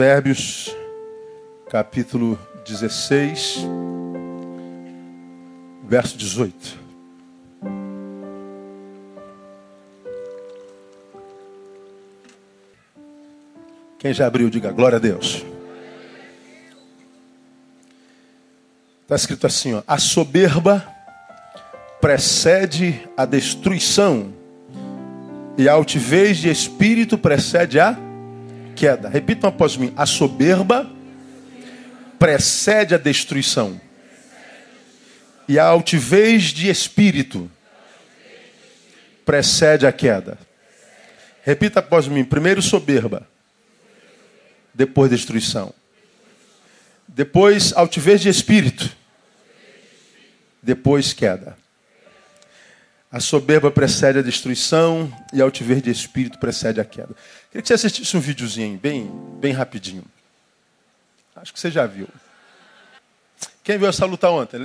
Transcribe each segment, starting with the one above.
Provérbios, capítulo 16, verso 18. Quem já abriu, diga glória a Deus. Está escrito assim: ó, a soberba precede a destruição, e a altivez de espírito precede a queda. Repitam após mim: a soberba precede a destruição, e a altivez de espírito precede a queda. Repita após mim: primeiro soberba, depois destruição. Depois altivez de espírito, depois queda. A soberba precede a destruição e a altivez de espírito precede a queda. Queria que você assistisse um videozinho bem, bem rapidinho. Acho que você já viu. Quem viu essa luta ontem?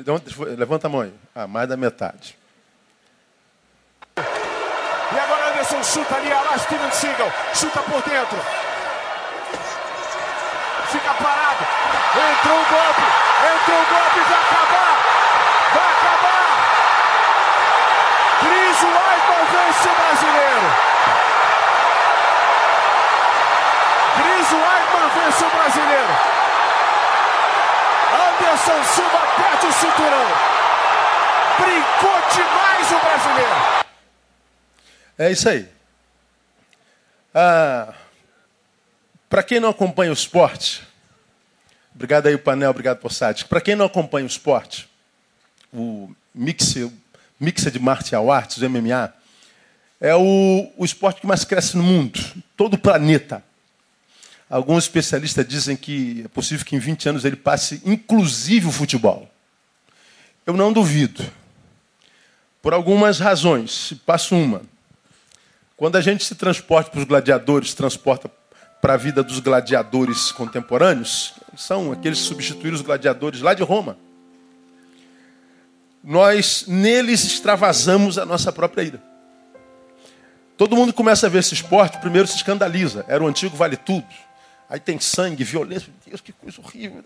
Levanta a mão aí. Ah, mais da metade. E agora Anderson chuta ali, lá Steven Seagal. Chuta por dentro. Fica parado. Entrou o golpe. Entrou o golpe. Vai acabar. Vai acabar. Weidman vence o brasileiro. Cris Weidman vence o brasileiro. Anderson Silva perde o cinturão. Brincou demais o brasileiro. É isso aí. Ah, Para quem não acompanha o esporte, obrigado aí o painel, obrigado por. Para quem não acompanha o esporte, o mix, mix de martial arts, o MMA, é o, o esporte que mais cresce no mundo, todo o planeta. Alguns especialistas dizem que é possível que em 20 anos ele passe inclusive o futebol. Eu não duvido. Por algumas razões. Passo uma. Quando a gente se transporta para os gladiadores, transporta para a vida dos gladiadores contemporâneos, são aqueles que substituíram os gladiadores lá de Roma. Nós neles extravasamos a nossa própria ira. Todo mundo começa a ver esse esporte, primeiro se escandaliza. Era o antigo vale tudo. Aí tem sangue, violência. Meu Deus, que coisa horrível.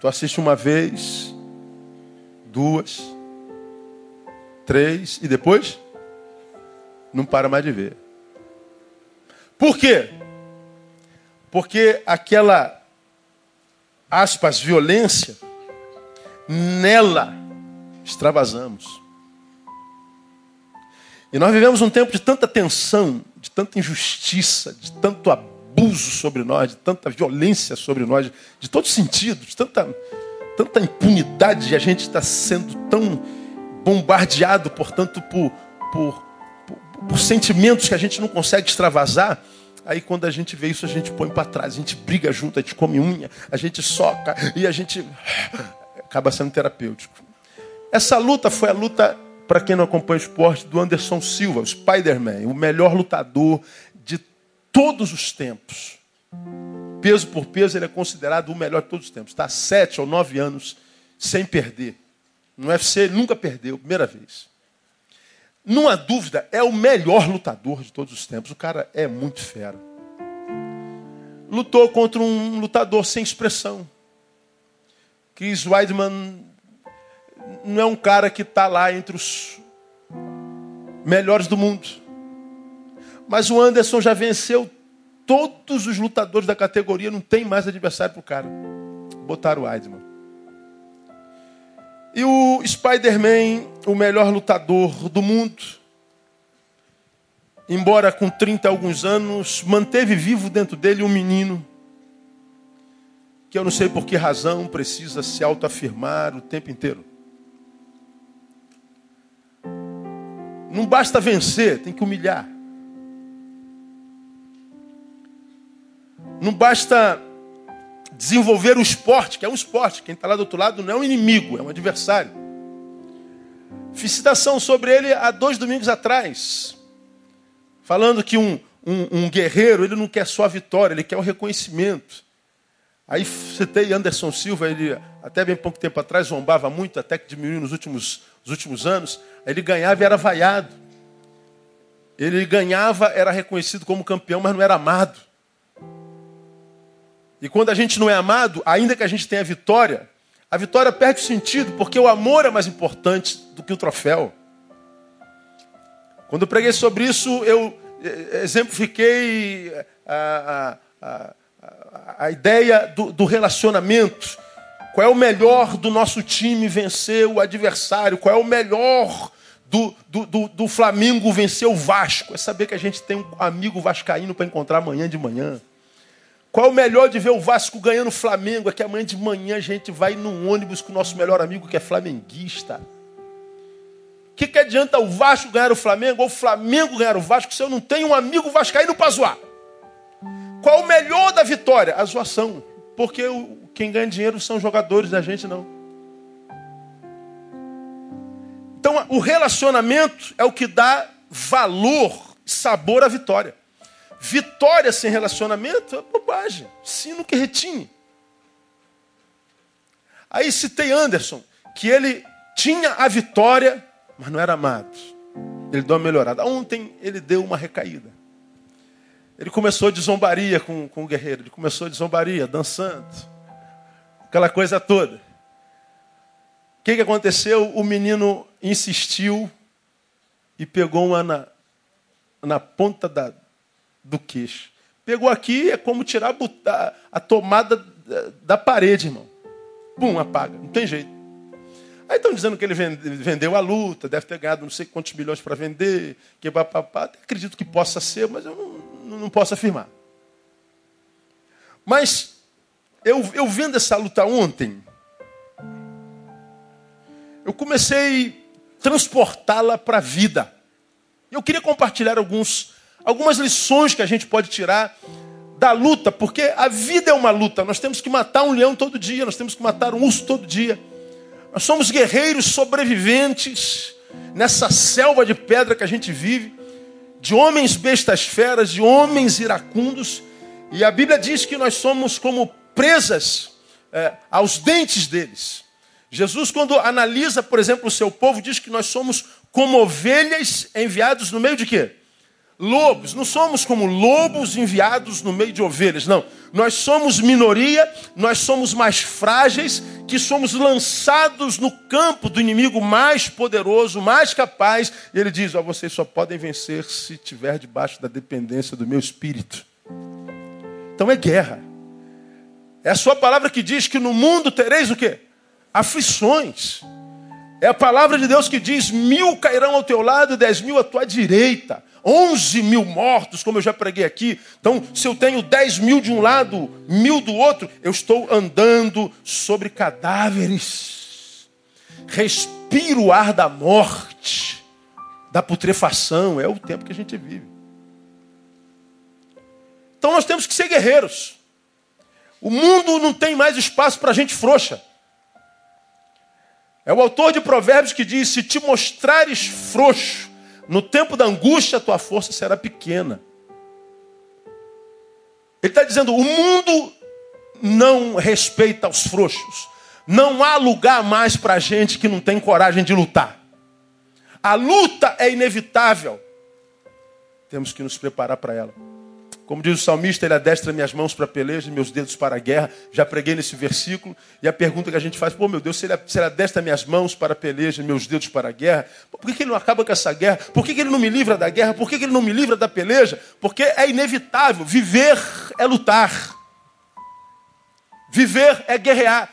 Tu assiste uma vez, duas, três e depois não para mais de ver. Por quê? Porque aquela aspas violência nela extravasamos. E nós vivemos um tempo de tanta tensão, de tanta injustiça, de tanto abuso sobre nós, de tanta violência sobre nós, de todo sentido, de tanta, tanta impunidade, e a gente está sendo tão bombardeado, portanto, por, por, por, por sentimentos que a gente não consegue extravasar. Aí quando a gente vê isso, a gente põe para trás, a gente briga junto, a gente come unha, a gente soca e a gente acaba sendo terapêutico. Essa luta foi a luta, para quem não acompanha o esporte, do Anderson Silva, o Spider-Man, o melhor lutador de todos os tempos. Peso por peso, ele é considerado o melhor de todos os tempos. Está sete ou nove anos sem perder. No UFC ele nunca perdeu, primeira vez. Não há dúvida, é o melhor lutador de todos os tempos. O cara é muito fera. Lutou contra um lutador sem expressão. Chris Weidman não é um cara que está lá entre os melhores do mundo. Mas o Anderson já venceu todos os lutadores da categoria, não tem mais adversário para o cara. Botaram o Weidman. E o Spider-Man, o melhor lutador do mundo, embora com 30 e alguns anos, manteve vivo dentro dele um menino que eu não sei por que razão precisa se autoafirmar o tempo inteiro. Não basta vencer, tem que humilhar. Não basta desenvolver o esporte, que é um esporte. Quem está lá do outro lado não é um inimigo, é um adversário. Fiz citação sobre ele há dois domingos atrás, falando que um, um, um guerreiro ele não quer só a vitória, ele quer o reconhecimento. Aí citei Anderson Silva, ele até bem pouco tempo atrás zombava muito, até que diminuiu nos últimos, nos últimos anos. Ele ganhava e era vaiado. Ele ganhava, era reconhecido como campeão, mas não era amado. E quando a gente não é amado, ainda que a gente tenha vitória, a vitória perde o sentido, porque o amor é mais importante do que o troféu. Quando eu preguei sobre isso, eu eh, exemplifiquei a, a, a, a ideia do, do relacionamento. Qual é o melhor do nosso time vencer o adversário? Qual é o melhor do, do, do, do Flamengo vencer o Vasco? É saber que a gente tem um amigo vascaíno para encontrar amanhã de manhã. Qual é o melhor de ver o Vasco ganhando o Flamengo? É que amanhã de manhã a gente vai num ônibus com o nosso melhor amigo que é flamenguista. O que, que adianta o Vasco ganhar o Flamengo ou o Flamengo ganhar o Vasco se eu não tenho um amigo vascaíno para zoar? Qual é o melhor da vitória? A zoação. Porque o, quem ganha dinheiro são jogadores da gente, não. Então, o relacionamento é o que dá valor, sabor à vitória. Vitória sem relacionamento é bobagem. Sino que retine. Aí citei Anderson, que ele tinha a vitória, mas não era amado. Ele deu uma melhorada. Ontem ele deu uma recaída. Ele começou de zombaria com, com o guerreiro. Ele começou de zombaria, dançando. Aquela coisa toda. O que, que aconteceu? O menino insistiu e pegou uma na, na ponta da, do queixo. Pegou aqui, é como tirar a, a tomada da, da, parede, irmão. Bum, apaga. Não tem jeito. Aí estão dizendo que ele vendeu a luta, deve ter ganhado não sei quantos milhões para vender, que papapá. Acredito que possa ser, mas eu não, não posso afirmar. Mas eu, eu vendo essa luta ontem, eu comecei a transportá-la para a vida. Eu queria compartilhar alguns, algumas lições que a gente pode tirar da luta, porque a vida é uma luta. Nós temos que matar um leão todo dia, nós temos que matar um urso todo dia. Nós somos guerreiros sobreviventes nessa selva de pedra que a gente vive, de homens bestas feras, de homens iracundos. E a Bíblia diz que nós somos como presas é, aos dentes deles. Jesus, quando analisa, por exemplo, o seu povo, diz que nós somos como ovelhas enviados no meio de quê? lobos. Não somos como lobos enviados no meio de ovelhas, não. Nós somos minoria, nós somos mais frágeis, que somos lançados no campo do inimigo mais poderoso, mais capaz. E ele diz: ó, vocês só podem vencer se estiver debaixo da dependência do meu espírito. Então é guerra. É a sua palavra que diz que no mundo tereis o quê? Aflições. É a palavra de Deus que diz: mil cairão ao teu lado e dez mil à tua direita. 11 mil mortos, como eu já preguei aqui. Então, se eu tenho 10 mil de um lado, mil do outro, eu estou andando sobre cadáveres. Respiro o ar da morte, da putrefação. É o tempo que a gente vive. Então, nós temos que ser guerreiros. O mundo não tem mais espaço para gente frouxa. É o autor de Provérbios que diz: Se te mostrares frouxo, no tempo da angústia, a tua força será pequena. Ele está dizendo: o mundo não respeita os frouxos. Não há lugar mais para gente que não tem coragem de lutar. A luta é inevitável. Temos que nos preparar para ela. Como diz o salmista, ele adestra minhas mãos para peleja e meus dedos para a guerra. Já preguei nesse versículo. E a pergunta que a gente faz, pô, meu Deus, se ele, se ele adestra minhas mãos para peleja e meus dedos para a guerra, por que, que ele não acaba com essa guerra? Por que, que ele não me livra da guerra? Por que, que ele não me livra da peleja? Porque é inevitável. Viver é lutar. Viver é guerrear.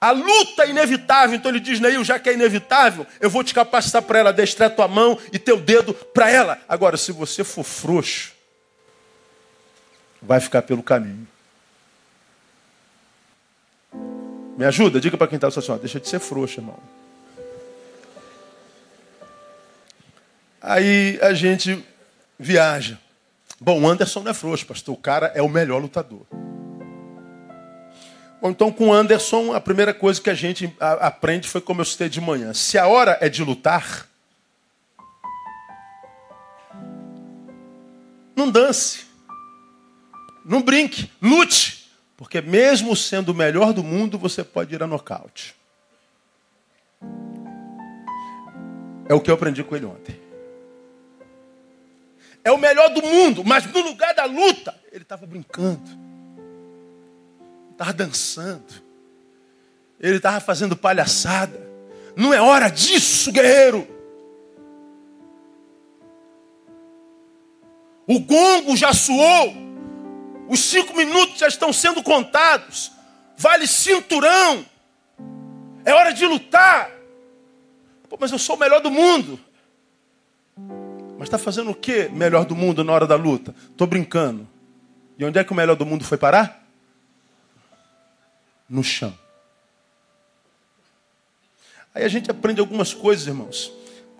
A luta é inevitável, então ele diz, Neil, já que é inevitável, eu vou te capacitar para ela, destrar tua mão e teu dedo para ela. Agora, se você for frouxo, vai ficar pelo caminho. Me ajuda? Diga para quem está assim, ó, deixa de ser frouxo, irmão. Aí a gente viaja. Bom, o Anderson não é frouxo, pastor. O cara é o melhor lutador. Bom, então com o Anderson, a primeira coisa que a gente aprende foi como eu citei de manhã. Se a hora é de lutar, não dance. Não brinque, lute. Porque mesmo sendo o melhor do mundo, você pode ir a nocaute. É o que eu aprendi com ele ontem. É o melhor do mundo, mas no lugar da luta, ele estava brincando. estava dançando, ele estava fazendo palhaçada. Não é hora disso, guerreiro. O gongo já soou, os cinco minutos já estão sendo contados. Vale cinturão, é hora de lutar. Pô, mas eu sou o melhor do mundo. Mas está fazendo o que melhor do mundo na hora da luta? Estou brincando. E onde é que o melhor do mundo foi parar? No chão. Aí a gente aprende algumas coisas, irmãos.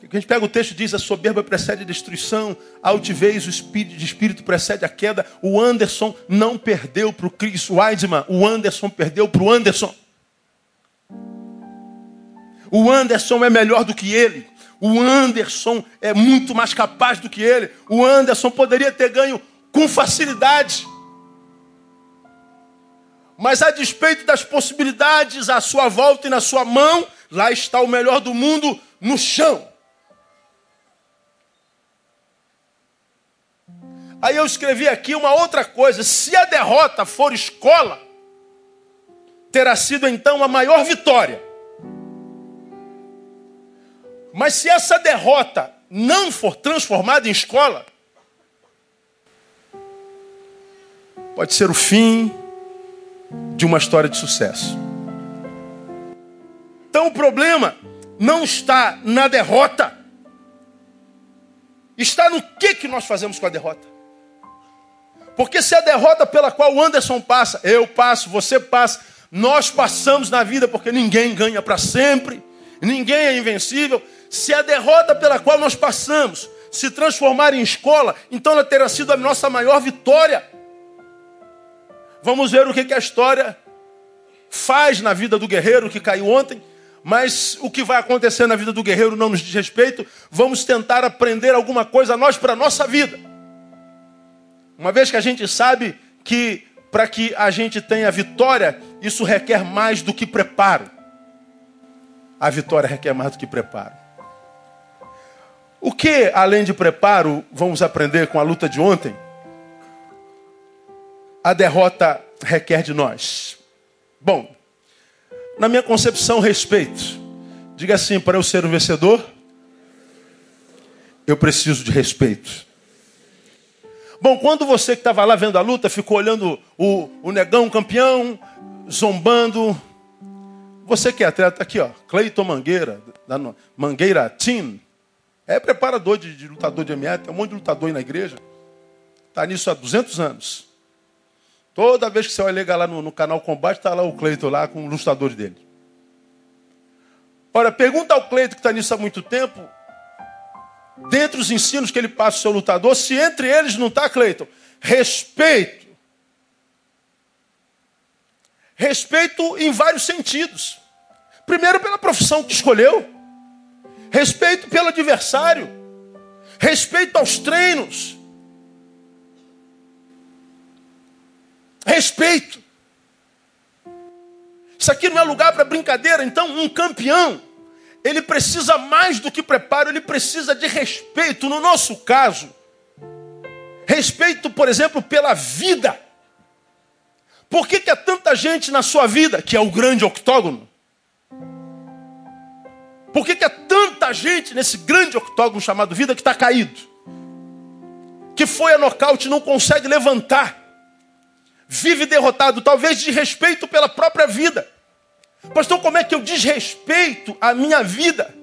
A gente pega o texto e diz: a soberba precede a destruição, a altivez, o espírito de espírito precede a queda. O Anderson não perdeu para o Chris Weidman, o Anderson perdeu para o Anderson. O Anderson é melhor do que ele. O Anderson é muito mais capaz do que ele. O Anderson poderia ter ganho com facilidade. Mas a despeito das possibilidades à sua volta e na sua mão, lá está o melhor do mundo no chão. Aí eu escrevi aqui uma outra coisa: se a derrota for escola, terá sido então a maior vitória. Mas se essa derrota não for transformada em escola, pode ser o fim de uma história de sucesso. Então o problema não está na derrota, está no que, que nós fazemos com a derrota. Porque se a derrota pela qual o Anderson passa, eu passo, você passa, nós passamos na vida, porque ninguém ganha para sempre, ninguém é invencível. Se a derrota pela qual nós passamos se transformar em escola, então ela terá sido a nossa maior vitória. Vamos ver o que, que a história faz na vida do guerreiro que caiu ontem, mas o que vai acontecer na vida do guerreiro não nos diz respeito. Vamos tentar aprender alguma coisa nós para a nossa vida. Uma vez que a gente sabe que para que a gente tenha vitória, isso requer mais do que preparo. A vitória requer mais do que preparo. O que, além de preparo, vamos aprender com a luta de ontem? A derrota requer de nós. Bom, na minha concepção, respeito. Diga assim: para eu ser um vencedor, eu preciso de respeito. Bom, quando você que estava lá vendo a luta ficou olhando o, o negão campeão, zombando, você que é atleta, aqui ó, Cleiton Mangueira, da Mangueira Team, é preparador de, de lutador de MMA, tem um monte de lutador aí na igreja. Está nisso há 200 anos. Toda vez que você olha lá no, no canal Combate, está lá o Cleiton lá com os lutadores dele. Ora, pergunta ao Cleiton que está nisso há muito tempo, dentre os ensinos que ele passa ao seu lutador, se entre eles não está, Cleiton, respeito. Respeito em vários sentidos. Primeiro, pela profissão que escolheu respeito pelo adversário, respeito aos treinos, respeito. Isso aqui não é lugar para brincadeira, então um campeão, ele precisa mais do que preparo, ele precisa de respeito. No nosso caso, respeito, por exemplo, pela vida. Por que, que há tanta gente na sua vida, que é o grande octógono? Por que, que há tanta gente nesse grande octógono chamado vida que está caído? Que foi a nocaute e não consegue levantar. Vive derrotado, talvez de respeito pela própria vida. Pastor, como é que eu desrespeito a minha vida?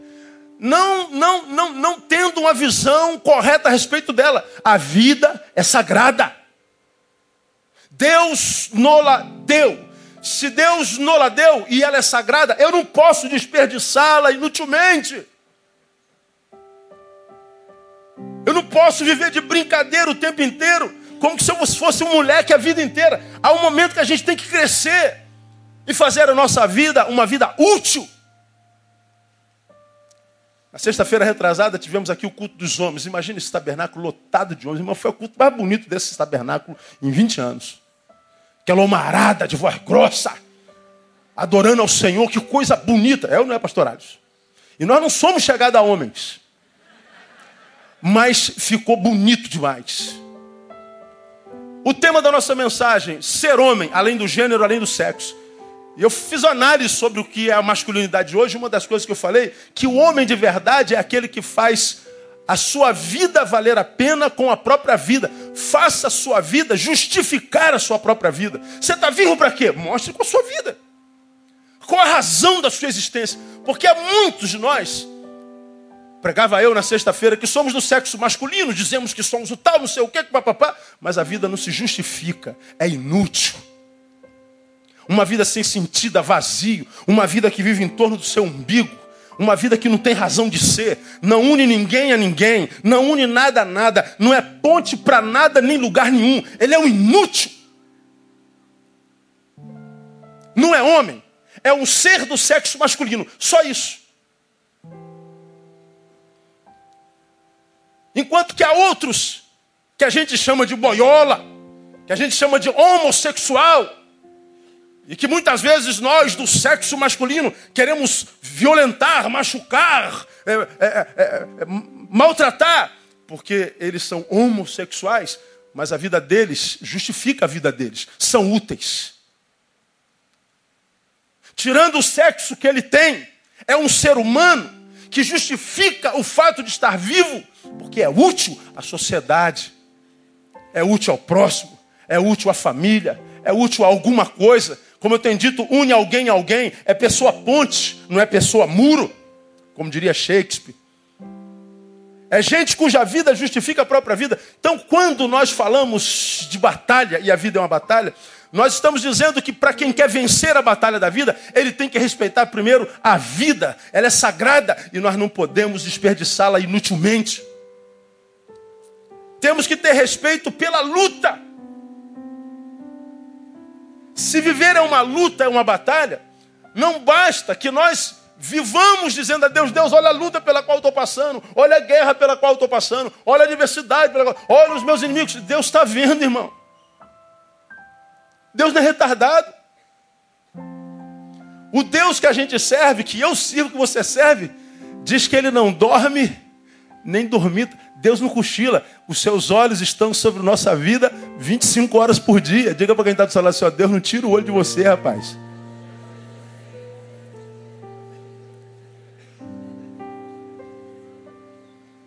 Não, não, não, não tendo uma visão correta a respeito dela. A vida é sagrada. Deus nola deu. Se Deus não la deu e ela é sagrada, eu não posso desperdiçá-la inutilmente. Eu não posso viver de brincadeira o tempo inteiro, como se eu fosse um moleque a vida inteira. Há um momento que a gente tem que crescer e fazer a nossa vida uma vida útil. Na sexta-feira retrasada tivemos aqui o culto dos homens. Imagina esse tabernáculo lotado de homens. Irmão, foi o culto mais bonito desse tabernáculo em 20 anos. Aquela homarada de voz grossa, adorando ao Senhor, que coisa bonita. É ou não é, pastorados? E nós não somos chegados a homens. Mas ficou bonito demais. O tema da nossa mensagem, ser homem, além do gênero, além do sexo. E eu fiz análise sobre o que é a masculinidade hoje. Uma das coisas que eu falei, que o homem de verdade é aquele que faz a sua vida valer a pena com a própria vida. Faça a sua vida justificar a sua própria vida. Você está vivo para quê? Mostre com a sua vida. Qual a razão da sua existência? Porque há muitos de nós, pregava eu na sexta-feira, que somos do sexo masculino, dizemos que somos o tal, não sei o que, papapá, mas a vida não se justifica, é inútil. Uma vida sem sentido, vazio, uma vida que vive em torno do seu umbigo, uma vida que não tem razão de ser, não une ninguém a ninguém, não une nada a nada, não é ponte para nada nem lugar nenhum, ele é um inútil. Não é homem, é um ser do sexo masculino. Só isso. Enquanto que há outros que a gente chama de boiola, que a gente chama de homossexual, e que muitas vezes nós, do sexo masculino, queremos violentar, machucar, é, é, é, é maltratar, porque eles são homossexuais, mas a vida deles justifica a vida deles, são úteis. Tirando o sexo que ele tem, é um ser humano que justifica o fato de estar vivo, porque é útil à sociedade, é útil ao próximo, é útil à família, é útil a alguma coisa. Como eu tenho dito, une alguém a alguém, é pessoa ponte, não é pessoa muro, como diria Shakespeare. É gente cuja vida justifica a própria vida. Então, quando nós falamos de batalha, e a vida é uma batalha, nós estamos dizendo que para quem quer vencer a batalha da vida, ele tem que respeitar primeiro a vida. Ela é sagrada e nós não podemos desperdiçá-la inutilmente. Temos que ter respeito pela luta. Se viver é uma luta, é uma batalha, não basta que nós vivamos dizendo a Deus, Deus, olha a luta pela qual estou passando, olha a guerra pela qual estou passando, olha a adversidade pela qual, olha os meus inimigos. Deus está vendo, irmão. Deus não é retardado. O Deus que a gente serve, que eu sirvo, que você serve, diz que ele não dorme nem dormita. Deus não cochila. Os seus olhos estão sobre nossa vida 25 horas por dia. Diga para quem está do seu lado assim, ó, Deus não tira o olho de você, rapaz.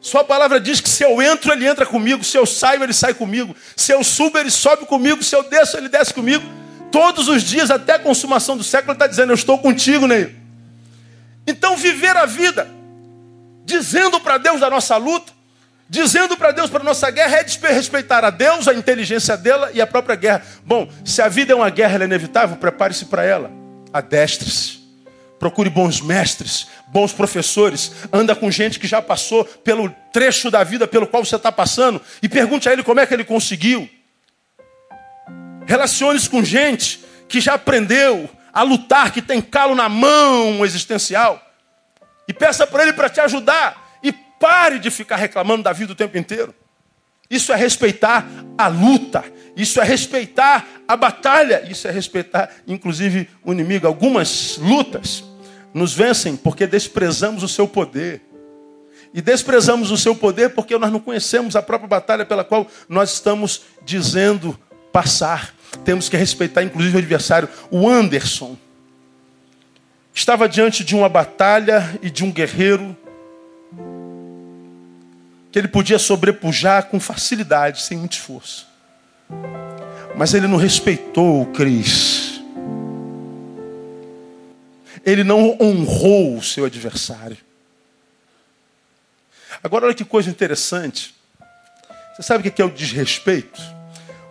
Sua palavra diz que se eu entro, ele entra comigo. Se eu saio, ele sai comigo. Se eu subo, ele sobe comigo. Se eu desço, ele desce comigo. Todos os dias, até a consumação do século, ele está dizendo: Eu estou contigo, Ney. Então, viver a vida, dizendo para Deus da nossa luta, dizendo para Deus para nossa guerra, é respeitar a Deus, a inteligência dela e a própria guerra. Bom, se a vida é uma guerra, ela é inevitável, prepare-se para ela. Adestre-se. Procure bons mestres, bons professores. Anda com gente que já passou pelo trecho da vida pelo qual você está passando. E pergunte a ele como é que ele conseguiu. Relacione-se com gente que já aprendeu a lutar, que tem calo na mão existencial. E peça para ele para te ajudar. Pare de ficar reclamando da vida o tempo inteiro. Isso é respeitar a luta. Isso é respeitar a batalha. Isso é respeitar, inclusive, o inimigo. Algumas lutas nos vencem porque desprezamos o seu poder. E desprezamos o seu poder porque nós não conhecemos a própria batalha pela qual nós estamos dizendo passar. Temos que respeitar, inclusive, o adversário. O Anderson estava diante de uma batalha e de um guerreiro que ele podia sobrepujar com facilidade, sem muito esforço. Mas ele não respeitou o Cris. Ele não honrou o seu adversário. Agora, olha que coisa interessante. Você sabe o que é o desrespeito?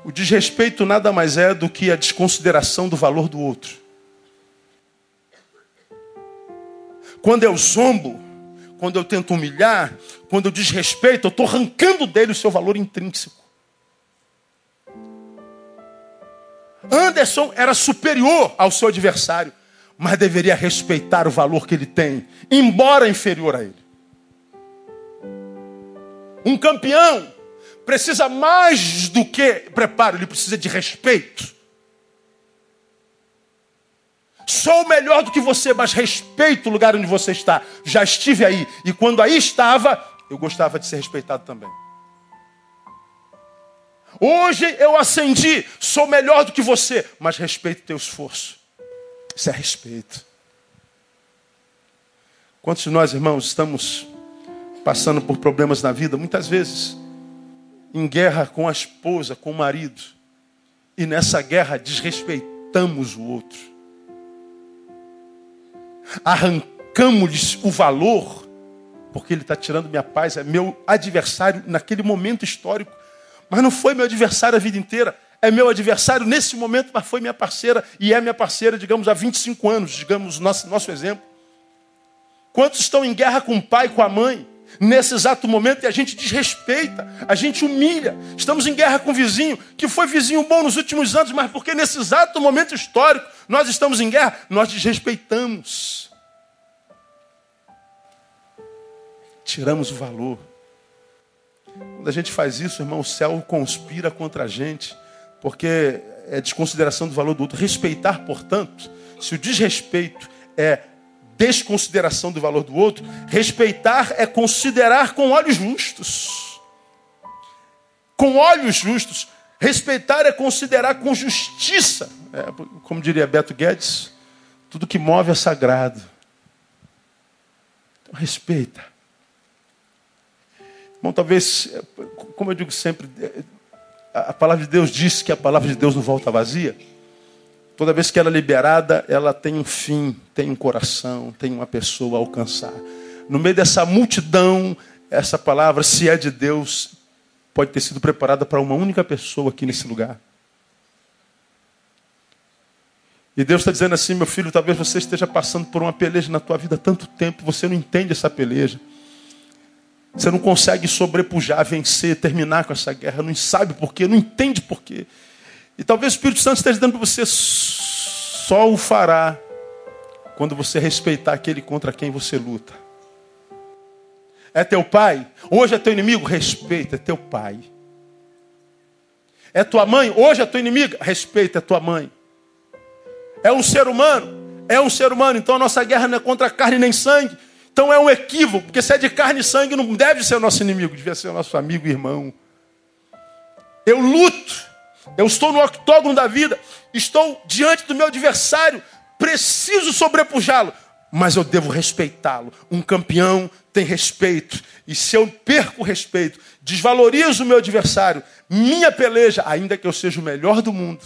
O desrespeito nada mais é do que a desconsideração do valor do outro. Quando eu zombo, quando eu tento humilhar, quando eu desrespeito, eu estou arrancando dele o seu valor intrínseco. Anderson era superior ao seu adversário, mas deveria respeitar o valor que ele tem, embora inferior a ele. Um campeão precisa mais do que preparo, ele precisa de respeito. Sou melhor do que você, mas respeito o lugar onde você está. Já estive aí. E quando aí estava, eu gostava de ser respeitado também. Hoje eu acendi, sou melhor do que você, mas respeito o teu esforço. Isso é respeito. Quantos de nós, irmãos, estamos passando por problemas na vida, muitas vezes em guerra com a esposa, com o marido, e nessa guerra desrespeitamos o outro, arrancamos-lhes o valor, porque ele está tirando minha paz, é meu adversário naquele momento histórico, mas não foi meu adversário a vida inteira, é meu adversário nesse momento, mas foi minha parceira, e é minha parceira, digamos, há 25 anos, digamos, nosso, nosso exemplo. Quantos estão em guerra com o pai, com a mãe? Nesse exato momento, e a gente desrespeita, a gente humilha. Estamos em guerra com o vizinho, que foi vizinho bom nos últimos anos, mas porque nesse exato momento histórico nós estamos em guerra, nós desrespeitamos. Tiramos o valor. Quando a gente faz isso, irmão, o céu conspira contra a gente, porque é desconsideração do valor do outro. Respeitar, portanto, se o desrespeito é desconsideração do valor do outro, respeitar é considerar com olhos justos. Com olhos justos. Respeitar é considerar com justiça. É, como diria Beto Guedes, tudo que move é sagrado. Então, respeita. Bom, talvez, como eu digo sempre, a palavra de Deus diz que a palavra de Deus não volta vazia. Toda vez que ela é liberada, ela tem um fim, tem um coração, tem uma pessoa a alcançar. No meio dessa multidão, essa palavra, se é de Deus, pode ter sido preparada para uma única pessoa aqui nesse lugar. E Deus está dizendo assim, meu filho, talvez você esteja passando por uma peleja na tua vida há tanto tempo, você não entende essa peleja. Você não consegue sobrepujar, vencer, terminar com essa guerra, não sabe por quê, não entende por quê. E talvez o Espírito Santo esteja dando para você só o fará quando você respeitar aquele contra quem você luta. É teu pai? Hoje é teu inimigo? Respeita, é teu pai. É tua mãe? Hoje é tua inimiga? Respeita, é tua mãe. É um ser humano? É um ser humano. Então a nossa guerra não é contra carne nem sangue. Então é um equívoco, porque se é de carne e sangue, não deve ser o nosso inimigo, devia ser o nosso amigo e irmão. Eu luto eu estou no octógono da vida, estou diante do meu adversário, preciso sobrepujá-lo, mas eu devo respeitá-lo. Um campeão tem respeito, e se eu perco o respeito, desvalorizo o meu adversário, minha peleja, ainda que eu seja o melhor do mundo,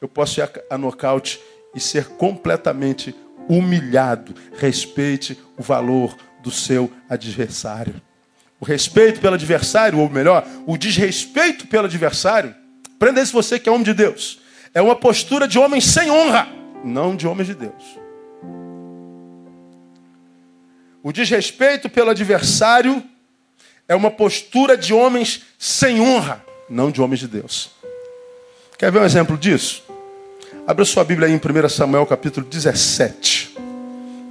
eu posso ir a nocaute e ser completamente humilhado. Respeite o valor do seu adversário. O respeito pelo adversário, ou melhor, o desrespeito pelo adversário, Prenda isso você que é homem de Deus. É uma postura de homem sem honra, não de homens de Deus. O desrespeito pelo adversário é uma postura de homens sem honra, não de homens de Deus. Quer ver um exemplo disso? Abra sua Bíblia aí em 1 Samuel capítulo 17.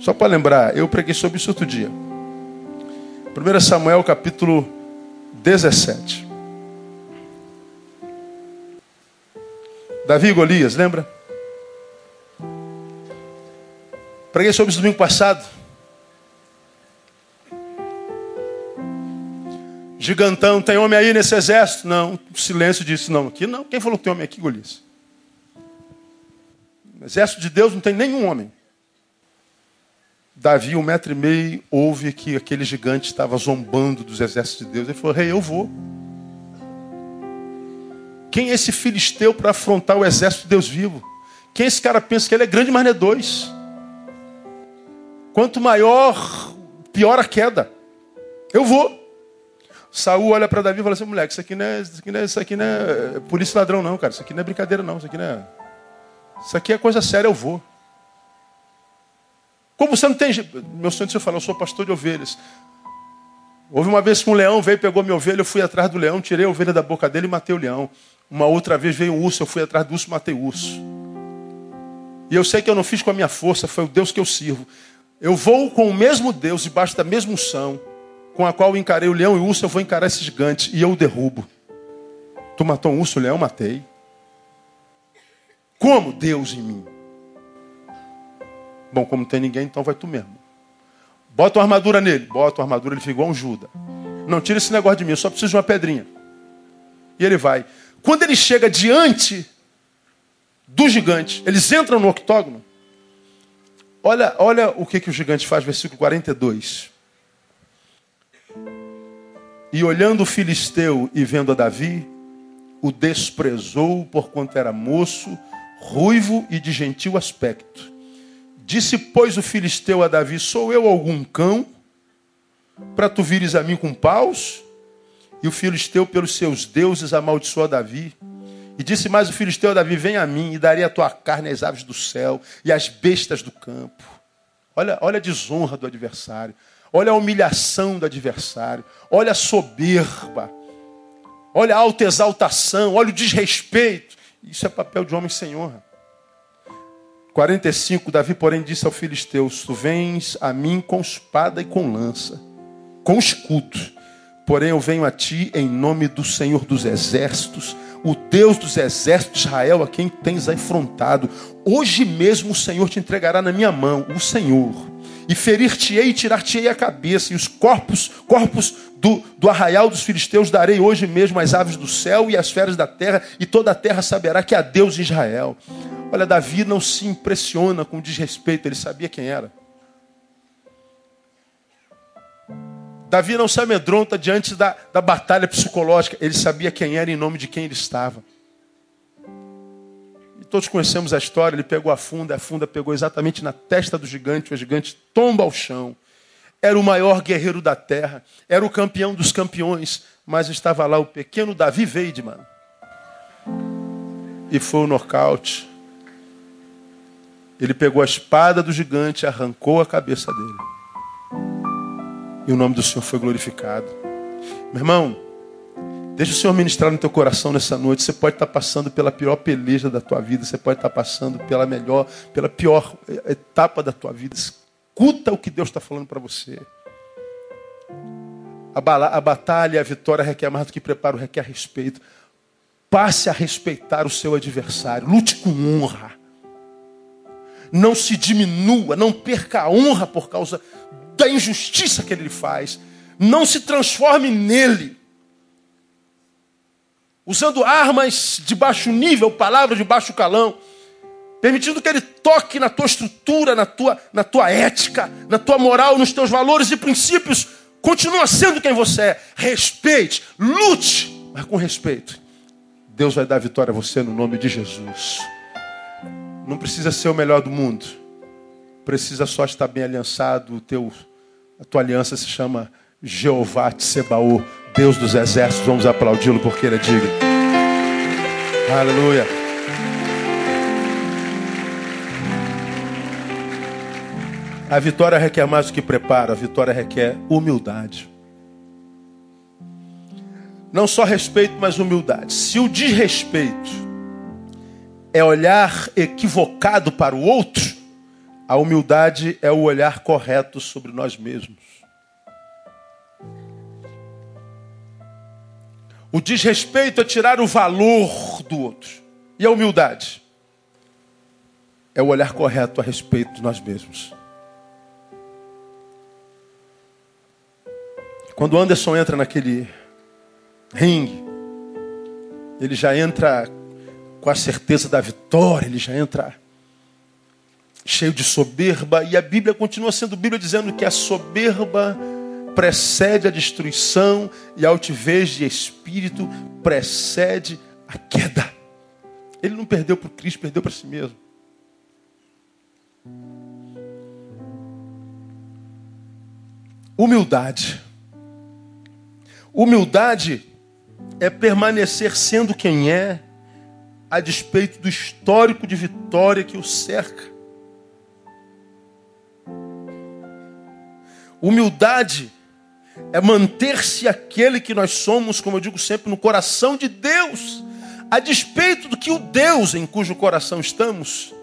Só para lembrar, eu preguei sobre isso outro dia. 1 Samuel capítulo 17. Davi e Golias, lembra? Preguei sobre isso domingo passado. Gigantão, tem homem aí nesse exército? Não, silêncio disse, não. Aqui não. Quem falou que tem homem aqui, Golias? No exército de Deus não tem nenhum homem. Davi, um metro e meio, ouve que aquele gigante estava zombando dos exércitos de Deus. Ele falou, rei, hey, eu vou. Quem é esse filisteu para afrontar o exército de Deus vivo? Quem esse cara pensa que ele é grande, mas não é dois? Quanto maior, pior a queda. Eu vou. Saul olha para Davi e fala assim, moleque, isso aqui não é, isso aqui não é, isso aqui não é polícia ladrão não, cara. Isso aqui não é brincadeira não, isso aqui não é. Isso aqui é coisa séria, eu vou. Como você não tem. Meu sonho você falar, eu sou pastor de ovelhas. Houve uma vez que um leão veio, pegou minha ovelha, eu fui atrás do leão, tirei a ovelha da boca dele e matei o leão. Uma outra vez veio um urso, eu fui atrás do urso, matei o urso. E eu sei que eu não fiz com a minha força, foi o Deus que eu sirvo. Eu vou com o mesmo Deus, debaixo da mesma unção, com a qual eu encarei o leão e o urso, eu vou encarar esse gigante e eu o derrubo. Tu matou um urso, o leão, matei. Como? Deus em mim. Bom, como não tem ninguém, então vai tu mesmo. Bota uma armadura nele. Bota uma armadura, ele fica igual um Judas. Não, tira esse negócio de mim, eu só preciso de uma pedrinha. E ele vai. Quando ele chega diante do gigante, eles entram no octógono. Olha, olha o que, que o gigante faz, versículo 42. E olhando o filisteu e vendo a Davi, o desprezou porquanto era moço, ruivo e de gentil aspecto. Disse, pois, o filisteu a Davi: Sou eu algum cão para tu vires a mim com paus? E o filisteu, pelos seus deuses, amaldiçoou Davi. E disse mais o filisteu a Davi: Vem a mim, e darei a tua carne às aves do céu e às bestas do campo. Olha, olha a desonra do adversário. Olha a humilhação do adversário. Olha a soberba. Olha a autoexaltação. Olha o desrespeito. Isso é papel de homem sem honra. 45, Davi, porém, disse ao filisteu: Tu vens a mim com espada e com lança, com escudo. Porém, eu venho a ti em nome do Senhor dos exércitos, o Deus dos exércitos de Israel, a quem tens afrontado. Hoje mesmo o Senhor te entregará na minha mão, o Senhor, e ferir-te-ei e tirar-te-ei a cabeça, e os corpos, corpos do, do arraial dos filisteus darei hoje mesmo às aves do céu e às feras da terra, e toda a terra saberá que há Deus em Israel. Olha, Davi não se impressiona com desrespeito, ele sabia quem era. Davi não se amedronta diante da, da batalha psicológica. Ele sabia quem era em nome de quem ele estava. E todos conhecemos a história. Ele pegou a funda, a funda pegou exatamente na testa do gigante. O gigante tomba ao chão. Era o maior guerreiro da terra. Era o campeão dos campeões. Mas estava lá o pequeno Davi Weidman. E foi o nocaute. Ele pegou a espada do gigante arrancou a cabeça dele e o nome do Senhor foi glorificado. Meu irmão, deixa o Senhor ministrar no teu coração nessa noite. Você pode estar passando pela pior peleja da tua vida, você pode estar passando pela melhor, pela pior etapa da tua vida. Escuta o que Deus está falando para você. A, a batalha, a vitória requer mais do que preparo, requer respeito. Passe a respeitar o seu adversário. Lute com honra. Não se diminua, não perca a honra por causa da injustiça que ele lhe faz. Não se transforme nele. Usando armas de baixo nível, palavras de baixo calão. Permitindo que ele toque na tua estrutura, na tua, na tua ética, na tua moral, nos teus valores e princípios. Continua sendo quem você é. Respeite, lute, mas com respeito. Deus vai dar vitória a você no nome de Jesus. Não precisa ser o melhor do mundo precisa só estar bem aliançado. O teu, a tua aliança se chama Jeová Tsebaô, Deus dos exércitos. Vamos aplaudi-lo porque ele é digno. Aleluia. A vitória requer mais do que preparo, a vitória requer humildade. Não só respeito, mas humildade. Se o desrespeito é olhar equivocado para o outro, a humildade é o olhar correto sobre nós mesmos. O desrespeito é tirar o valor do outro. E a humildade é o olhar correto a respeito de nós mesmos. Quando Anderson entra naquele ringue, ele já entra com a certeza da vitória, ele já entra cheio de soberba, e a Bíblia continua sendo Bíblia dizendo que a soberba precede a destruição e a altivez de espírito precede a queda. Ele não perdeu para o Cristo, perdeu para si mesmo. Humildade. Humildade é permanecer sendo quem é, a despeito do histórico de vitória que o cerca. Humildade é manter-se aquele que nós somos, como eu digo sempre, no coração de Deus, a despeito do que o Deus em cujo coração estamos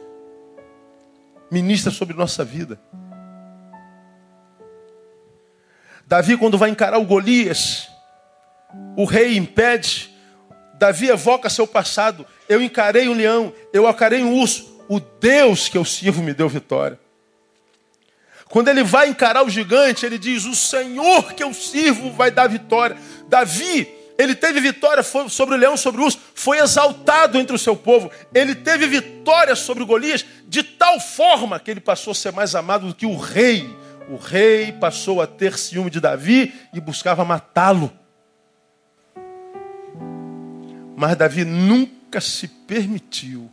ministra sobre nossa vida. Davi, quando vai encarar o Golias, o rei impede. Davi evoca seu passado. Eu encarei um leão, eu encarei um urso. O Deus que eu sirvo me deu vitória. Quando ele vai encarar o gigante, ele diz: O Senhor que eu sirvo vai dar vitória. Davi Ele teve vitória sobre o leão, sobre o urso, foi exaltado entre o seu povo. Ele teve vitória sobre o Golias de tal forma que ele passou a ser mais amado do que o rei. O rei passou a ter ciúme de Davi e buscava matá-lo. Mas Davi nunca se permitiu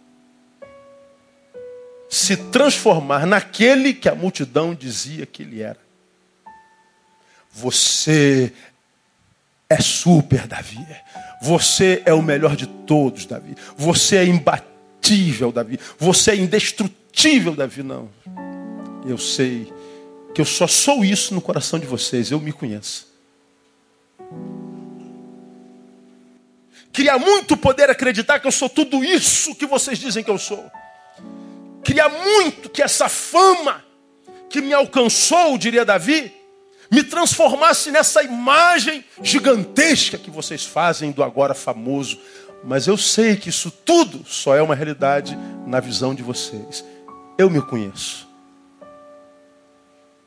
se transformar naquele que a multidão dizia que ele era. Você é super, Davi. Você é o melhor de todos, Davi. Você é imbatível, Davi. Você é indestrutível, Davi. Não. Eu sei que eu só sou isso no coração de vocês. Eu me conheço. Queria muito poder acreditar que eu sou tudo isso que vocês dizem que eu sou. Queria muito que essa fama que me alcançou, diria Davi, me transformasse nessa imagem gigantesca que vocês fazem do agora famoso. Mas eu sei que isso tudo só é uma realidade na visão de vocês. Eu me conheço.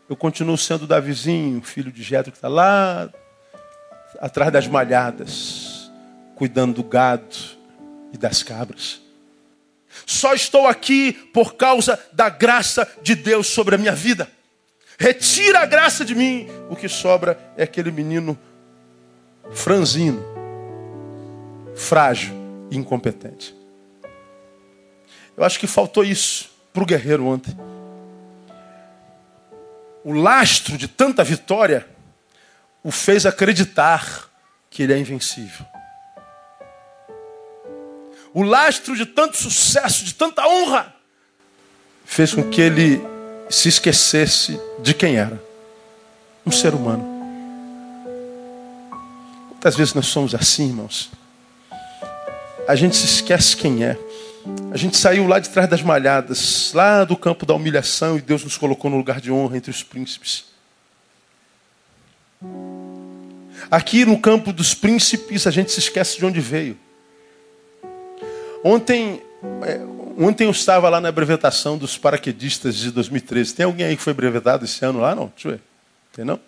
Eu continuo sendo Davizinho, filho de Jetro que está lá atrás das malhadas, cuidando do gado e das cabras. Só estou aqui por causa da graça de Deus sobre a minha vida. Retira a graça de mim. O que sobra é aquele menino franzino, frágil e incompetente. Eu acho que faltou isso para o guerreiro ontem. O lastro de tanta vitória o fez acreditar que ele é invencível. O lastro de tanto sucesso, de tanta honra, fez com que ele se esquecesse de quem era. Um ser humano. Quantas vezes nós somos assim, irmãos? A gente se esquece quem é. A gente saiu lá de trás das malhadas, lá do campo da humilhação, e Deus nos colocou no lugar de honra entre os príncipes. Aqui no campo dos príncipes, a gente se esquece de onde veio. Ontem, é, Ontem eu estava lá na brevetação dos paraquedistas de 2013. Tem alguém aí que foi brevetado esse ano lá? Não? Deixa eu ver. Tem não?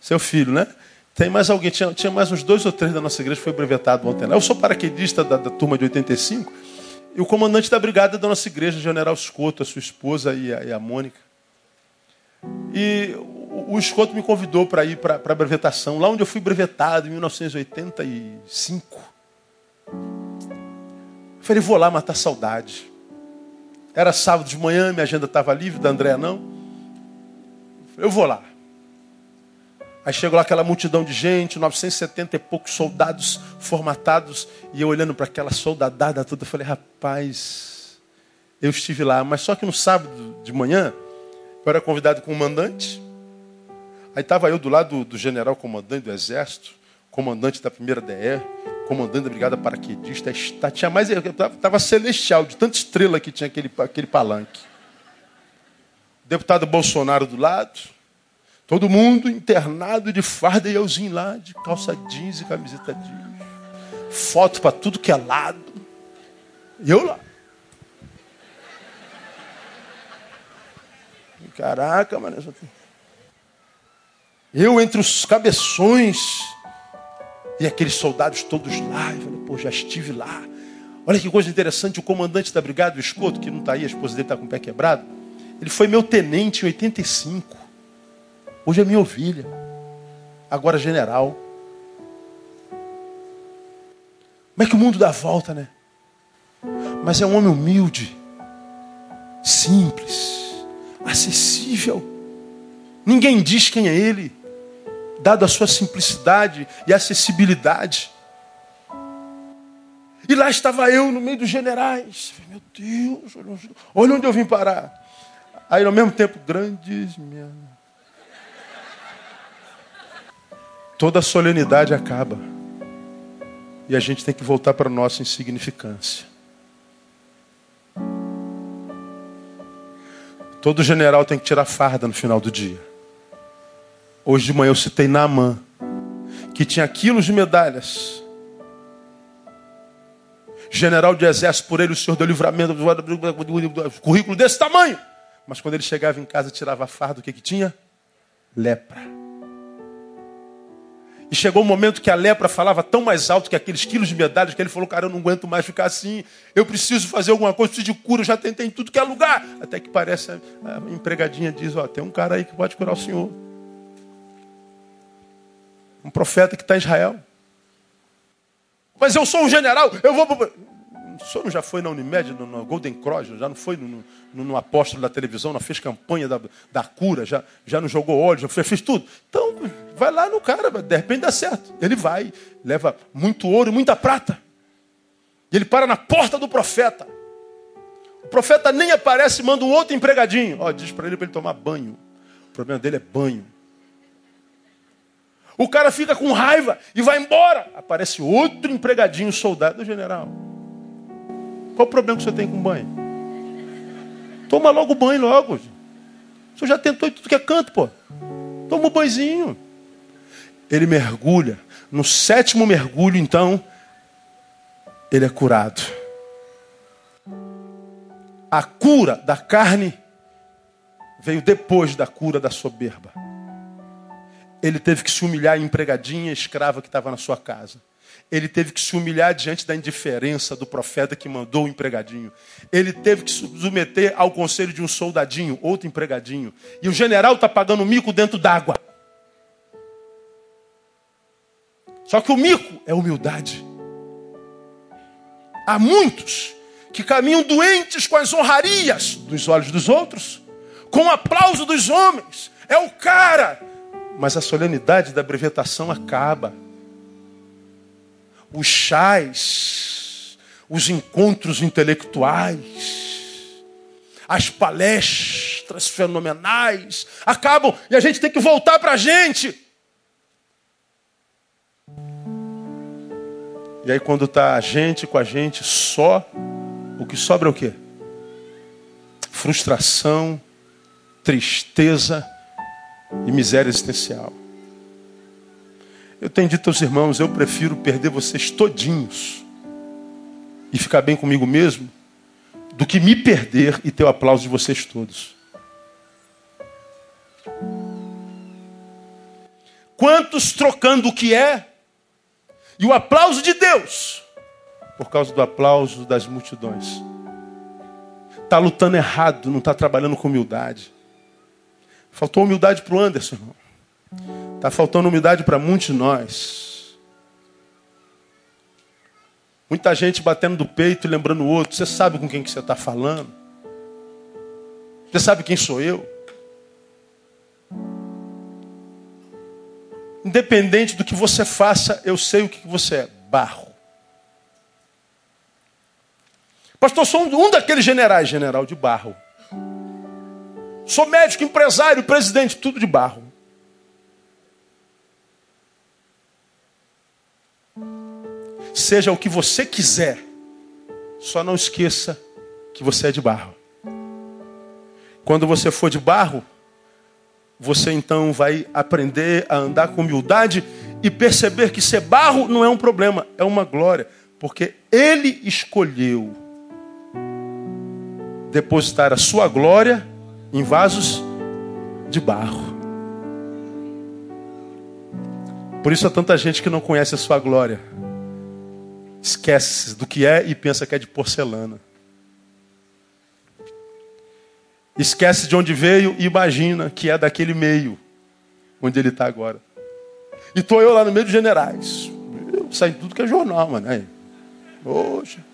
Seu filho, né? Tem mais alguém? Tinha, tinha mais uns dois ou três da nossa igreja que foi brevetado ontem. Né? Eu sou paraquedista da, da turma de 85. E o comandante da brigada da nossa igreja, o general Escoto, a sua esposa e a, e a Mônica. E o, o Escoto me convidou para ir para a brevetação, lá onde eu fui brevetado em 1985. Falei, vou lá matar saudade. Era sábado de manhã, minha agenda estava livre, da Andréa não. Eu vou lá. Aí chegou lá aquela multidão de gente, 970 e poucos soldados formatados, e eu olhando para aquela soldadada toda, eu falei, rapaz, eu estive lá, mas só que no sábado de manhã, eu era convidado com o comandante, aí estava eu do lado do, general comandante do exército, comandante da primeira DR, comandante da brigada paraquedista, tinha mais, estava celestial, de tanta estrela que tinha aquele, aquele palanque. Deputado Bolsonaro do lado, todo mundo internado de farda e euzinho lá, de calça jeans e camiseta jeans. Foto para tudo que é lado. E eu lá. Caraca, mano. Eu entre os cabeções e aqueles soldados todos lá. Eu falei, pô, já estive lá. Olha que coisa interessante, o comandante da brigada, o Escoto, que não está aí, a esposa dele está com o pé quebrado, ele foi meu tenente em 85. Hoje é minha ovelha. Agora general. Como é que o mundo dá volta, né? Mas é um homem humilde, simples, acessível. Ninguém diz quem é ele dado a sua simplicidade e acessibilidade. E lá estava eu no meio dos generais. Meu Deus, olha onde eu vim parar. Aí ao mesmo tempo, grandes minha. Toda a solenidade acaba. E a gente tem que voltar para a nossa insignificância. Todo general tem que tirar farda no final do dia. Hoje de manhã eu citei Naamã, que tinha quilos de medalhas. General de exército, por ele o Senhor deu livramento, currículo desse tamanho. Mas quando ele chegava em casa, tirava a farda, o que que tinha? Lepra. E chegou o um momento que a lepra falava tão mais alto que aqueles quilos de medalhas que ele falou: Cara, eu não aguento mais ficar assim. Eu preciso fazer alguma coisa, preciso de cura. Eu já tentei em tudo que é lugar. Até que parece a empregadinha diz: Ó, tem um cara aí que pode curar o senhor. Um profeta que está em Israel. Mas eu sou um general, eu vou. O senhor já foi na Unimed, no, no Golden Cross, já não foi no, no, no, apóstolo da televisão, não fez campanha da, da cura, já, já não jogou óleo, já fez, fez tudo. Então, vai lá no cara, de repente dá certo. Ele vai, leva muito ouro e muita prata. E ele para na porta do profeta. O profeta nem aparece, manda um outro empregadinho. Ó, diz para ele para ele tomar banho. O problema dele é banho. O cara fica com raiva e vai embora. Aparece outro empregadinho, soldado, general. Qual o problema que você tem com banho? Toma logo banho logo. Senhor já tentou tudo que é canto, pô. Toma um banhozinho. Ele mergulha. No sétimo mergulho, então, ele é curado. A cura da carne veio depois da cura da soberba. Ele teve que se humilhar em empregadinha escrava que estava na sua casa. Ele teve que se humilhar diante da indiferença do profeta que mandou o empregadinho. Ele teve que se submeter ao conselho de um soldadinho, outro empregadinho. E o general está pagando mico dentro d'água. Só que o mico é humildade. Há muitos que caminham doentes com as honrarias dos olhos dos outros, com o aplauso dos homens. É o cara mas a solenidade da brevetação acaba. Os chás, os encontros intelectuais, as palestras fenomenais acabam e a gente tem que voltar para a gente. E aí quando está a gente com a gente só, o que sobra é o quê? Frustração, tristeza, e miséria existencial. Eu tenho dito aos irmãos, eu prefiro perder vocês todinhos e ficar bem comigo mesmo, do que me perder e ter o aplauso de vocês todos. Quantos trocando o que é e o aplauso de Deus por causa do aplauso das multidões? Está lutando errado, não está trabalhando com humildade. Faltou humildade para o Anderson. Está faltando humildade para muitos de nós. Muita gente batendo do peito e lembrando o outro. Você sabe com quem que você está falando? Você sabe quem sou eu? Independente do que você faça, eu sei o que você é. Barro. Pastor, sou um daqueles generais, general de barro. Sou médico, empresário, presidente, tudo de barro. Seja o que você quiser, só não esqueça que você é de barro. Quando você for de barro, você então vai aprender a andar com humildade e perceber que ser barro não é um problema, é uma glória, porque Ele escolheu depositar a sua glória em vasos de barro. Por isso há tanta gente que não conhece a sua glória. Esquece do que é e pensa que é de porcelana. Esquece de onde veio e imagina que é daquele meio onde ele está agora. E estou eu lá no meio dos generais. Eu saio tudo que é jornal, mano. Poxa.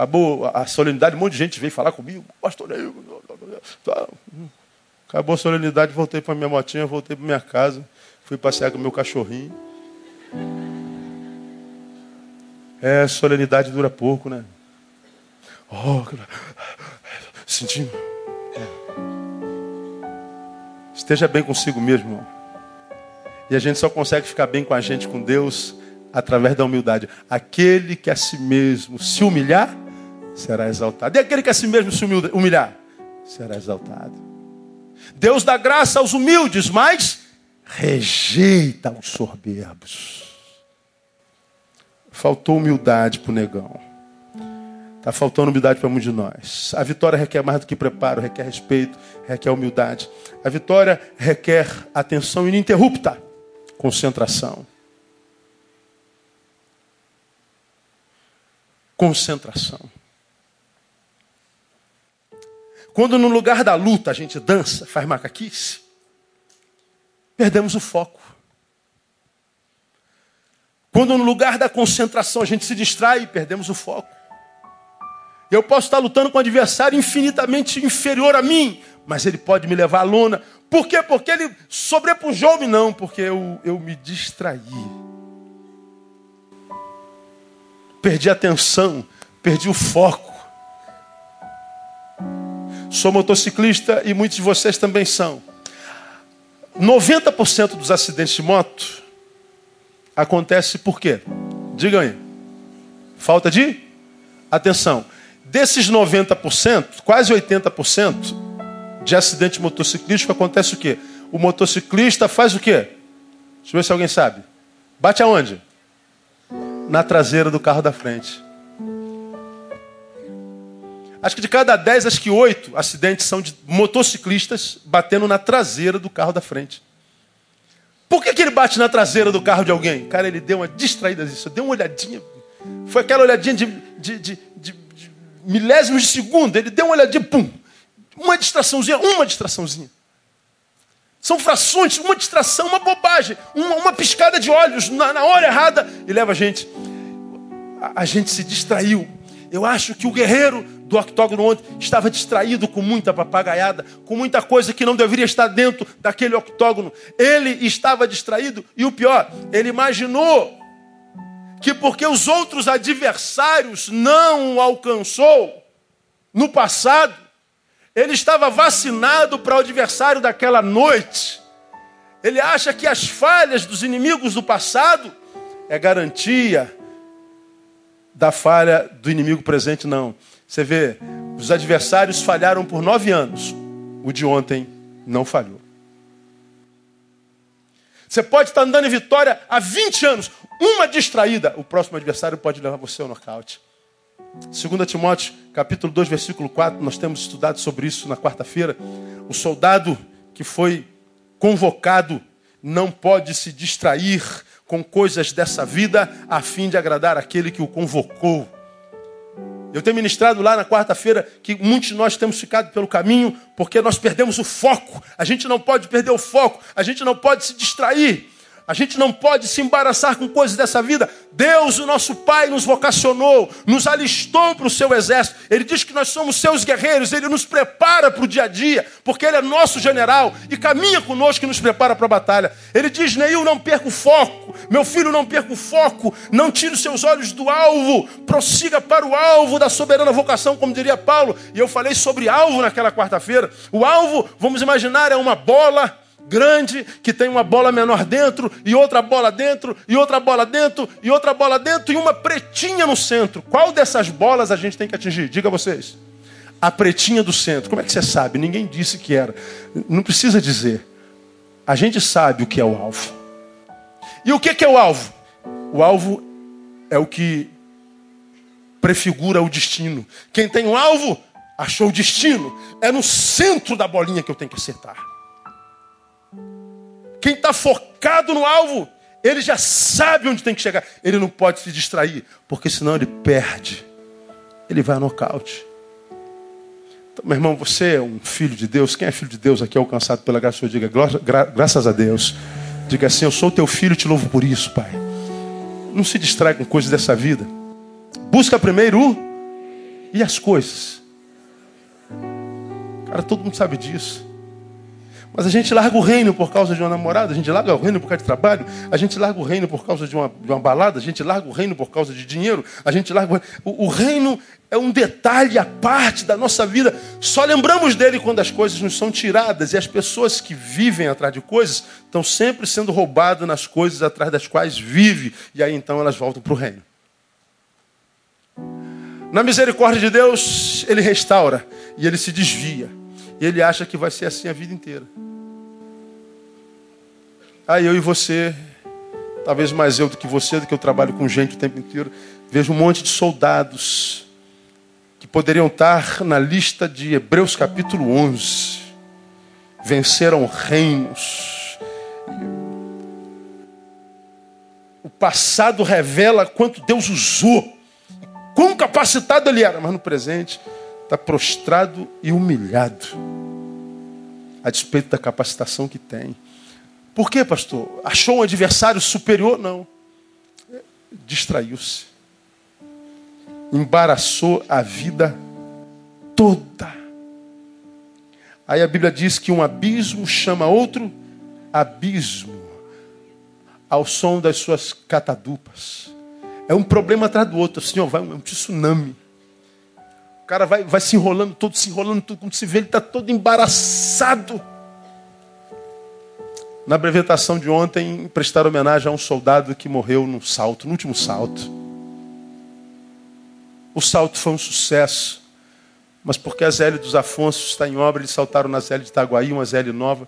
Acabou a solenidade, um monte de gente veio falar comigo. Pastor, Tá. Acabou a solenidade, voltei para minha motinha, voltei para minha casa, fui passear com meu cachorrinho. É, solenidade dura pouco, né? Oh, sentindo. É. Esteja bem consigo mesmo, irmão. E a gente só consegue ficar bem com a gente, com Deus, através da humildade. Aquele que a si mesmo se humilhar, será exaltado. E aquele que a si mesmo se humilhar, será exaltado. Deus dá graça aos humildes, mas rejeita os soberbos. Faltou humildade para o negão. Está faltando humildade para muitos de nós. A vitória requer mais do que preparo, requer respeito, requer humildade. A vitória requer atenção ininterrupta, concentração. Concentração. Quando no lugar da luta a gente dança, faz macaquice, perdemos o foco. Quando no lugar da concentração a gente se distrai, perdemos o foco. Eu posso estar lutando com um adversário infinitamente inferior a mim, mas ele pode me levar à lona. Por quê? Porque ele sobrepujou-me, não, porque eu, eu me distraí. Perdi a atenção, perdi o foco. Sou motociclista e muitos de vocês também são. 90% dos acidentes de moto acontece por quê? Diga aí. Falta de atenção. Desses 90%, quase 80% de acidente motociclístico acontece o quê? O motociclista faz o quê? Deixa eu ver se alguém sabe. Bate aonde? Na traseira do carro da frente. Acho que de cada 10, acho que 8 acidentes são de motociclistas batendo na traseira do carro da frente. Por que, que ele bate na traseira do carro de alguém? Cara, ele deu uma distraída disso, deu uma olhadinha. Foi aquela olhadinha de, de, de, de, milésimos de segundo. Ele deu uma olhadinha, pum. Uma distraçãozinha, uma distraçãozinha. São frações, uma distração, uma bobagem, uma, uma piscada de olhos na, na, hora errada e leva a gente. A, a gente se distraiu. Eu acho que o guerreiro do octógono ontem estava distraído com muita papagaiada, com muita coisa que não deveria estar dentro daquele octógono. Ele estava distraído e o pior, ele imaginou que porque os outros adversários não o alcançou no passado, ele estava vacinado para o adversário daquela noite. Ele acha que as falhas dos inimigos do passado é garantia da falha do inimigo presente, não. Você vê, os adversários falharam por nove anos. O de ontem não falhou. Você pode estar andando em vitória há 20 anos. Uma distraída, o próximo adversário pode levar você ao nocaute. 2 Timóteo, capítulo 2, versículo 4, nós temos estudado sobre isso na quarta-feira. O soldado que foi convocado não pode se distrair com coisas dessa vida a fim de agradar aquele que o convocou. Eu tenho ministrado lá na quarta-feira que muitos de nós temos ficado pelo caminho porque nós perdemos o foco. A gente não pode perder o foco, a gente não pode se distrair. A gente não pode se embaraçar com coisas dessa vida. Deus, o nosso Pai, nos vocacionou, nos alistou para o seu exército. Ele diz que nós somos seus guerreiros, ele nos prepara para o dia a dia, porque ele é nosso general e caminha conosco e nos prepara para a batalha. Ele diz: Neil, não perca o foco, meu filho, não perca o foco, não tire os seus olhos do alvo, prossiga para o alvo da soberana vocação, como diria Paulo. E eu falei sobre alvo naquela quarta-feira. O alvo, vamos imaginar, é uma bola grande que tem uma bola menor dentro, e outra bola dentro, e outra bola dentro, e outra bola dentro, e uma pretinha no centro. Qual dessas bolas a gente tem que atingir? Diga vocês. A pretinha do centro. Como é que você sabe? Ninguém disse que era. Não precisa dizer. A gente sabe o que é o alvo. E o que é o alvo? O alvo é o que prefigura o destino. Quem tem um alvo, achou o destino. É no centro da bolinha que eu tenho que acertar. Quem está focado no alvo, ele já sabe onde tem que chegar. Ele não pode se distrair, porque senão ele perde. Ele vai a nocaute. Então, meu irmão, você é um filho de Deus. Quem é filho de Deus aqui alcançado pela graça? Eu diga gra graças a Deus. Diga assim: Eu sou teu filho e te louvo por isso, Pai. Não se distrai com coisas dessa vida. Busca primeiro o e as coisas. Cara, todo mundo sabe disso. Mas a gente larga o reino por causa de uma namorada, a gente larga o reino por causa de trabalho, a gente larga o reino por causa de uma, de uma balada, a gente larga o reino por causa de dinheiro, a gente larga o, o reino é um detalhe à parte da nossa vida. Só lembramos dele quando as coisas nos são tiradas e as pessoas que vivem atrás de coisas estão sempre sendo roubadas nas coisas atrás das quais vive e aí então elas voltam para o reino. Na misericórdia de Deus, ele restaura e ele se desvia. E ele acha que vai ser assim a vida inteira. Aí eu e você, talvez mais eu do que você, do que eu trabalho com gente o tempo inteiro, vejo um monte de soldados que poderiam estar na lista de Hebreus capítulo 11. Venceram reinos. O passado revela quanto Deus usou quão capacitado ele era, mas no presente está prostrado e humilhado, a despeito da capacitação que tem. Por quê, pastor? Achou um adversário superior? Não. Distraiu-se. Embaraçou a vida toda. Aí a Bíblia diz que um abismo chama outro abismo ao som das suas catadupas. É um problema atrás do outro, assim, ó, vai um tsunami. Cara vai, vai se enrolando todo, se enrolando tudo, quando se vê, ele está todo embaraçado. Na brevetação de ontem, prestaram homenagem a um soldado que morreu no salto, no último salto. O salto foi um sucesso, mas porque a ZL dos Afonso está em obra, eles saltaram na ZL de Itaguaí, uma ZL nova.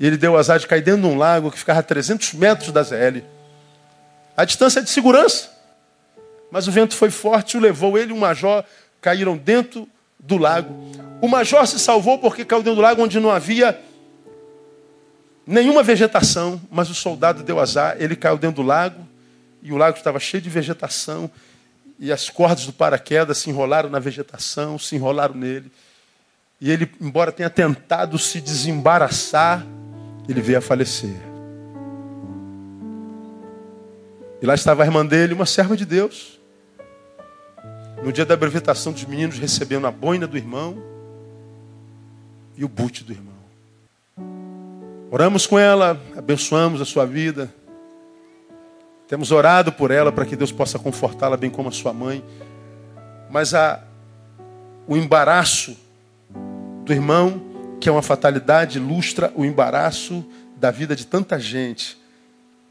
E ele deu o azar de cair dentro de um lago que ficava a 300 metros da ZL. A distância é de segurança. Mas o vento foi forte, o levou ele o major caíram dentro do lago. O major se salvou porque caiu dentro do lago onde não havia nenhuma vegetação, mas o soldado deu azar, ele caiu dentro do lago e o lago estava cheio de vegetação e as cordas do paraquedas se enrolaram na vegetação, se enrolaram nele. E ele, embora tenha tentado se desembaraçar, ele veio a falecer. E lá estava a irmã dele, uma serva de Deus. No dia da brevetação dos meninos, recebendo a boina do irmão e o bute do irmão. Oramos com ela, abençoamos a sua vida. Temos orado por ela para que Deus possa confortá-la, bem como a sua mãe. Mas a, o embaraço do irmão, que é uma fatalidade, ilustra o embaraço da vida de tanta gente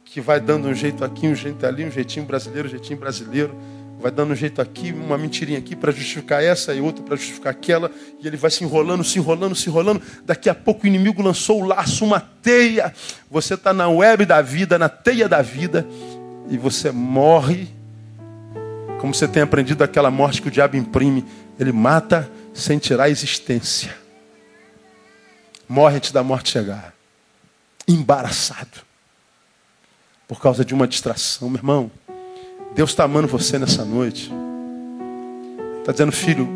que vai dando um jeito aqui, um jeito ali, um jeitinho brasileiro, um jeitinho brasileiro, vai dando um jeito aqui, uma mentirinha aqui para justificar essa e outra para justificar aquela, e ele vai se enrolando, se enrolando, se enrolando. Daqui a pouco o inimigo lançou o laço, uma teia. Você está na web da vida, na teia da vida, e você morre, como você tem aprendido aquela morte que o diabo imprime. Ele mata sem tirar a existência. Morre antes da morte chegar. Embaraçado por causa de uma distração. Meu irmão, Deus está amando você nessa noite. Está dizendo, filho,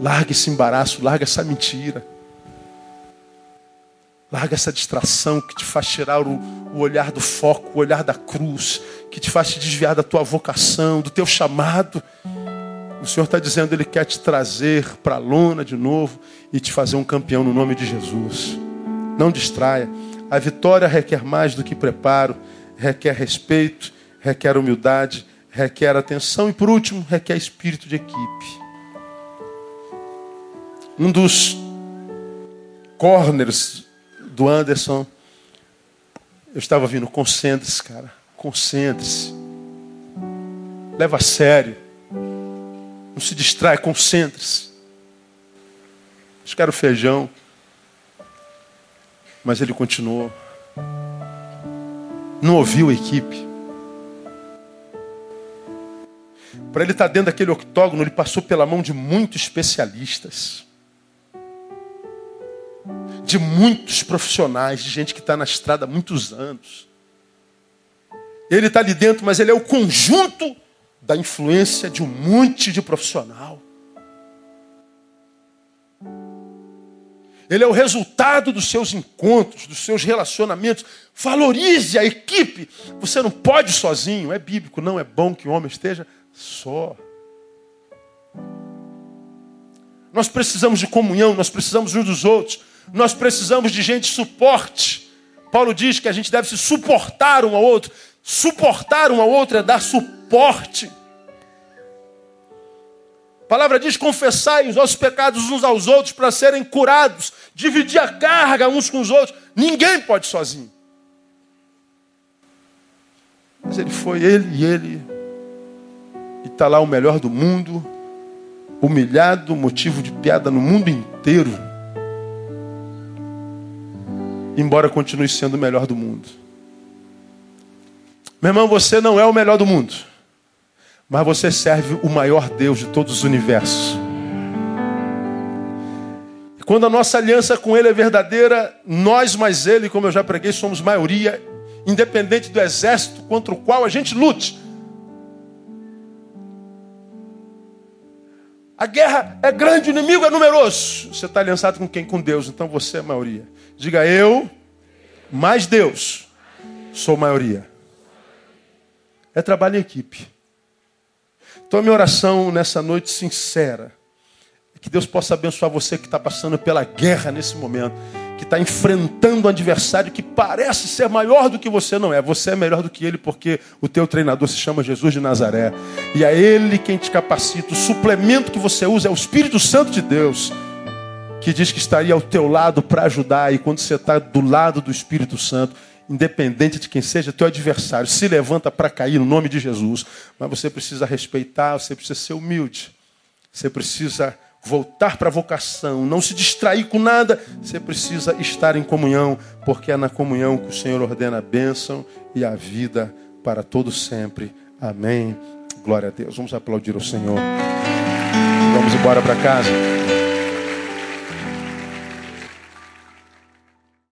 larga esse embaraço, larga essa mentira. Larga essa distração que te faz tirar o, o, olhar do foco, o olhar da cruz, que te faz te desviar da tua vocação, do teu chamado. O Senhor está dizendo, Ele quer te trazer para a lona de novo e te fazer um campeão no nome de Jesus. Não distraia. A vitória requer mais do que preparo requer respeito, requer humildade, requer atenção e, por último, requer espírito de equipe. Um dos corners do Anderson, eu estava vindo, concentre-se, cara, concentre-se. Leva a sério. Não se distrai, concentre-se. Era o feijão. Mas ele continuou não ouviu a equipe. Para ele estar tá dentro daquele octógono, ele passou pela mão de muitos especialistas, de muitos profissionais, de gente que está na estrada há muitos anos. Ele está ali dentro, mas ele é o conjunto da influência de um monte de profissional. Ele é o resultado dos seus encontros, dos seus relacionamentos. Valorize a equipe. Você não pode sozinho. É bíblico, não é bom que o homem esteja só. Nós precisamos de comunhão, nós precisamos uns dos outros. Nós precisamos de gente suporte. Paulo diz que a gente deve se suportar um ao outro. Suportar um ao outro é dar suporte palavra diz: confessai os nossos pecados uns aos outros para serem curados, dividir a carga uns com os outros. Ninguém pode sozinho. Mas ele foi, ele e ele, está lá o melhor do mundo, humilhado, motivo de piada no mundo inteiro. Embora continue sendo o melhor do mundo. Meu irmão, você não é o melhor do mundo. Mas você serve o maior Deus de todos os universos. Quando a nossa aliança com Ele é verdadeira, nós mais Ele, como eu já preguei, somos maioria, independente do exército contra o qual a gente lute. A guerra é grande, o inimigo é numeroso. Você está aliançado com quem? Com Deus. Então você é a maioria. Diga eu, mais Deus, sou maioria. É trabalho em equipe. Então a minha oração nessa noite sincera é que Deus possa abençoar você que está passando pela guerra nesse momento que está enfrentando um adversário que parece ser maior do que você não é. Você é melhor do que ele porque o teu treinador se chama Jesus de Nazaré. E é ele quem te capacita. O suplemento que você usa é o Espírito Santo de Deus, que diz que estaria ao teu lado para ajudar. E quando você está do lado do Espírito Santo, independente de quem seja, teu adversário se levanta para cair no nome de Jesus. Mas você precisa respeitar, você precisa ser humilde. Você precisa voltar para a vocação, não se distrair com nada, você precisa estar em comunhão, porque é na comunhão que o Senhor ordena a bênção e a vida para todo sempre. Amém. Glória a Deus. Vamos aplaudir o Senhor. Vamos embora para casa.